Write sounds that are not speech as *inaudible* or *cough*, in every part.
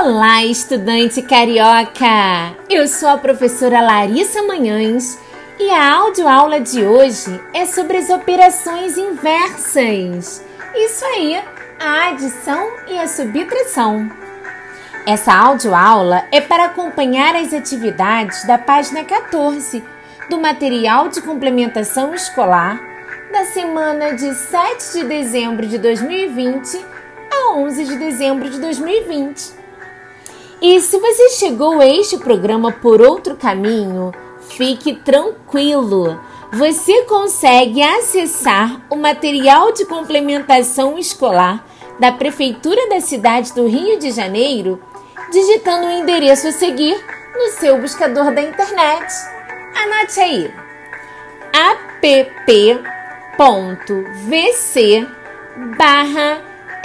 Olá, estudante carioca! Eu sou a professora Larissa Manhães e a audioaula de hoje é sobre as operações inversas. Isso aí, a adição e a subtração. Essa audioaula é para acompanhar as atividades da página 14 do material de complementação escolar da semana de 7 de dezembro de 2020 a 11 de dezembro de 2020. E se você chegou a este programa por outro caminho, fique tranquilo. Você consegue acessar o material de complementação escolar da Prefeitura da cidade do Rio de Janeiro digitando o endereço a seguir no seu buscador da internet. Anote aí: app.vc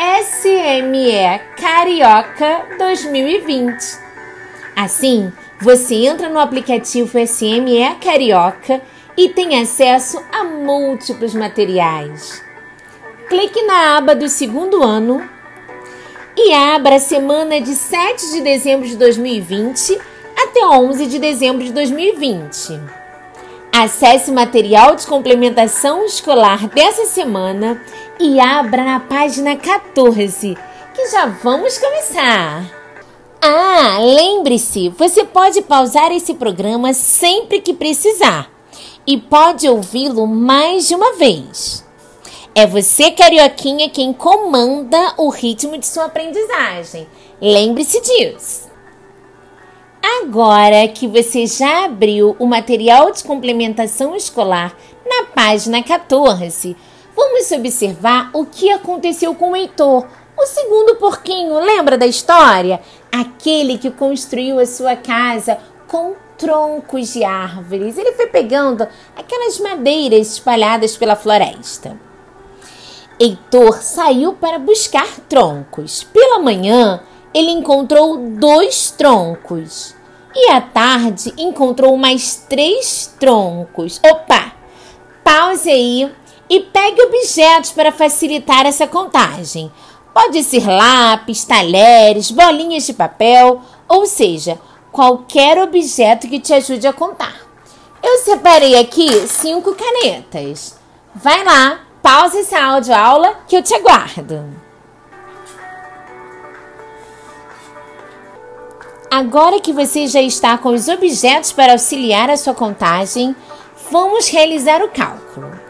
SME Carioca 2020. Assim, você entra no aplicativo SME Carioca e tem acesso a múltiplos materiais. Clique na aba do segundo ano e abra a semana de 7 de dezembro de 2020 até 11 de dezembro de 2020. Acesse o material de complementação escolar dessa semana e abra na página 14, que já vamos começar. Ah, lembre-se, você pode pausar esse programa sempre que precisar e pode ouvi-lo mais de uma vez. É você, carioquinha, quem comanda o ritmo de sua aprendizagem. Lembre-se disso. Agora que você já abriu o material de complementação escolar na página 14, vamos observar o que aconteceu com Heitor, o segundo porquinho. Lembra da história? Aquele que construiu a sua casa com troncos de árvores. Ele foi pegando aquelas madeiras espalhadas pela floresta. Heitor saiu para buscar troncos. Pela manhã, ele encontrou dois troncos. E à tarde encontrou mais três troncos. Opa! Pause aí e pegue objetos para facilitar essa contagem. Pode ser lápis, talheres, bolinhas de papel, ou seja, qualquer objeto que te ajude a contar. Eu separei aqui cinco canetas. Vai lá, Pause essa aula que eu te aguardo. Agora que você já está com os objetos para auxiliar a sua contagem, vamos realizar o cálculo.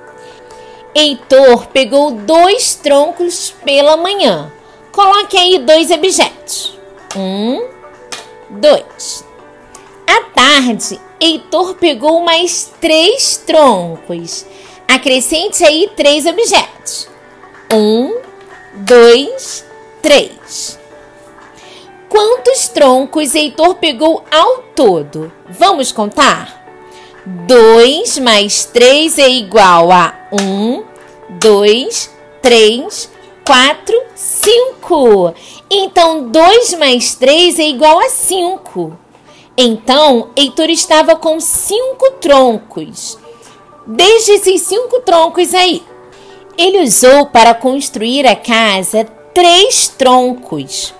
Heitor pegou dois troncos pela manhã. Coloque aí dois objetos. Um, dois. À tarde, Heitor pegou mais três troncos. Acrescente aí três objetos. Um, dois, três. Quantos troncos Heitor pegou ao todo? Vamos contar? 2 mais 3 é igual a 1, 2, 3, 4, 5. Então, 2 mais 3 é igual a 5. Então, Heitor estava com 5 troncos. Desde esses cinco troncos aí. Ele usou para construir a casa três troncos.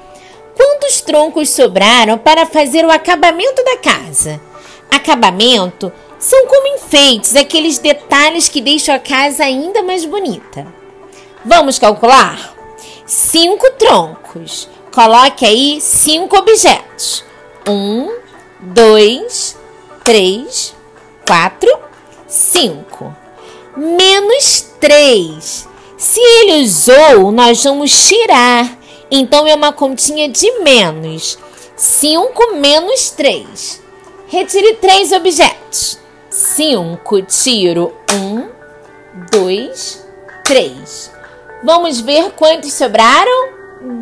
Quantos troncos sobraram para fazer o acabamento da casa? Acabamento são como enfeites, aqueles detalhes que deixam a casa ainda mais bonita. Vamos calcular? Cinco troncos. Coloque aí cinco objetos. Um, dois, três, quatro, 5 menos 3. Se ele usou, nós vamos tirar. Então é uma continha de menos. 5 menos 3. Retire três objetos. 5, tiro 1, 2, 3. Vamos ver quantos sobraram?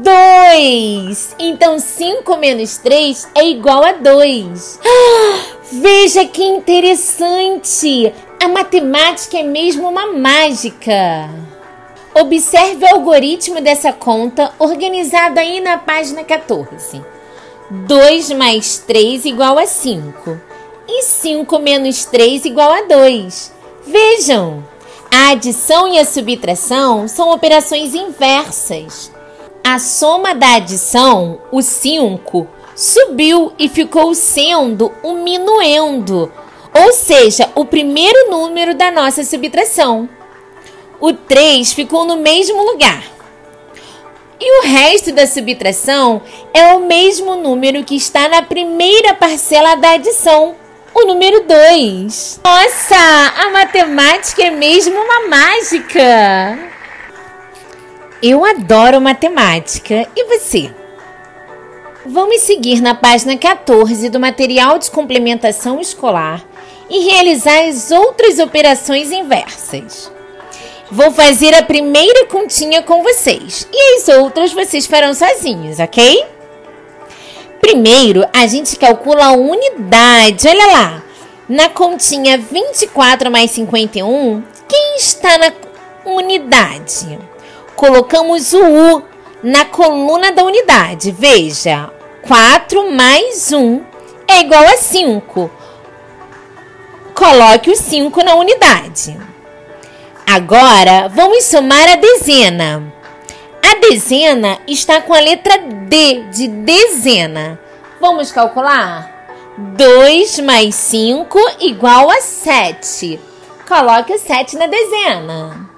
2. Então 5 menos 3 é igual a 2. Ah, *gasps* Veja que interessante! A matemática é mesmo uma mágica. Observe o algoritmo dessa conta organizado aí na página 14. 2 mais 3 igual a 5. E 5 menos 3 igual a 2. Vejam! A adição e a subtração são operações inversas. A soma da adição, o 5, subiu e ficou sendo o minuendo, ou seja, o primeiro número da nossa subtração. O 3 ficou no mesmo lugar. E o resto da subtração é o mesmo número que está na primeira parcela da adição, o número 2. Nossa, a matemática é mesmo uma mágica! Eu adoro matemática. E você? Vamos seguir na página 14 do material de complementação escolar e realizar as outras operações inversas. Vou fazer a primeira continha com vocês e as outras vocês farão sozinhos, ok? Primeiro, a gente calcula a unidade. Olha lá. Na continha 24 mais 51, quem está na unidade? Colocamos o U na coluna da unidade. Veja, 4 mais 1 é igual a 5. Coloque o 5 na unidade. Agora, vamos somar a dezena. A dezena está com a letra D de dezena. Vamos calcular? 2 mais 5 igual a 7. Coloque o 7 na dezena.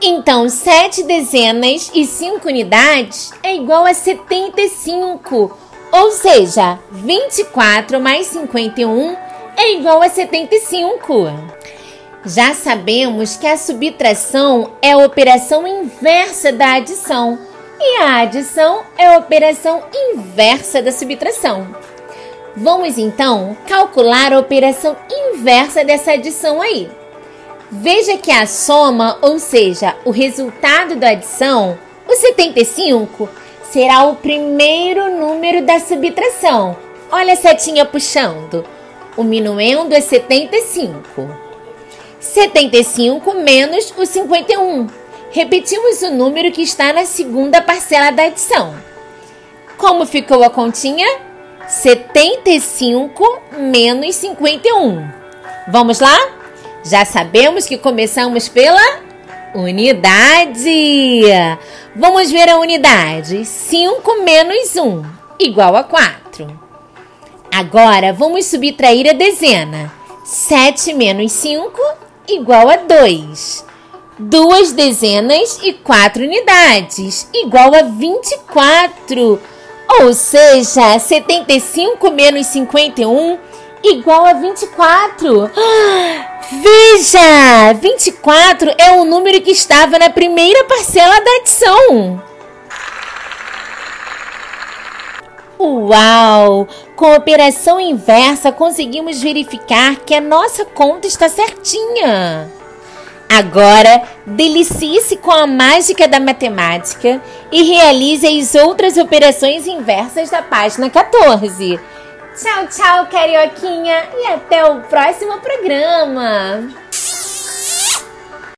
Então, 7 dezenas e 5 unidades é igual a 75. Ou seja, 24 mais 51 é igual a 75. Já sabemos que a subtração é a operação inversa da adição e a adição é a operação inversa da subtração. Vamos então calcular a operação inversa dessa adição aí. Veja que a soma, ou seja, o resultado da adição, o 75, será o primeiro número da subtração. Olha a setinha puxando. O minuendo é 75. 75 menos o 51. Repetimos o número que está na segunda parcela da adição. Como ficou a continha? 75 menos 51. Vamos lá? Já sabemos que começamos pela unidade. Vamos ver a unidade. 5 menos 1 igual a 4. Agora vamos subtrair a dezena. 7 menos 5 igual a 2. Duas dezenas e quatro unidades igual a 24. Ou seja, 75 menos 51 igual a 24. *gasps* Veja! 24 é o número que estava na primeira parcela da adição. Uau! Com a operação inversa, conseguimos verificar que a nossa conta está certinha. Agora, delicie-se com a mágica da matemática e realize as outras operações inversas da página 14. Tchau, tchau, carioquinha, e até o próximo programa!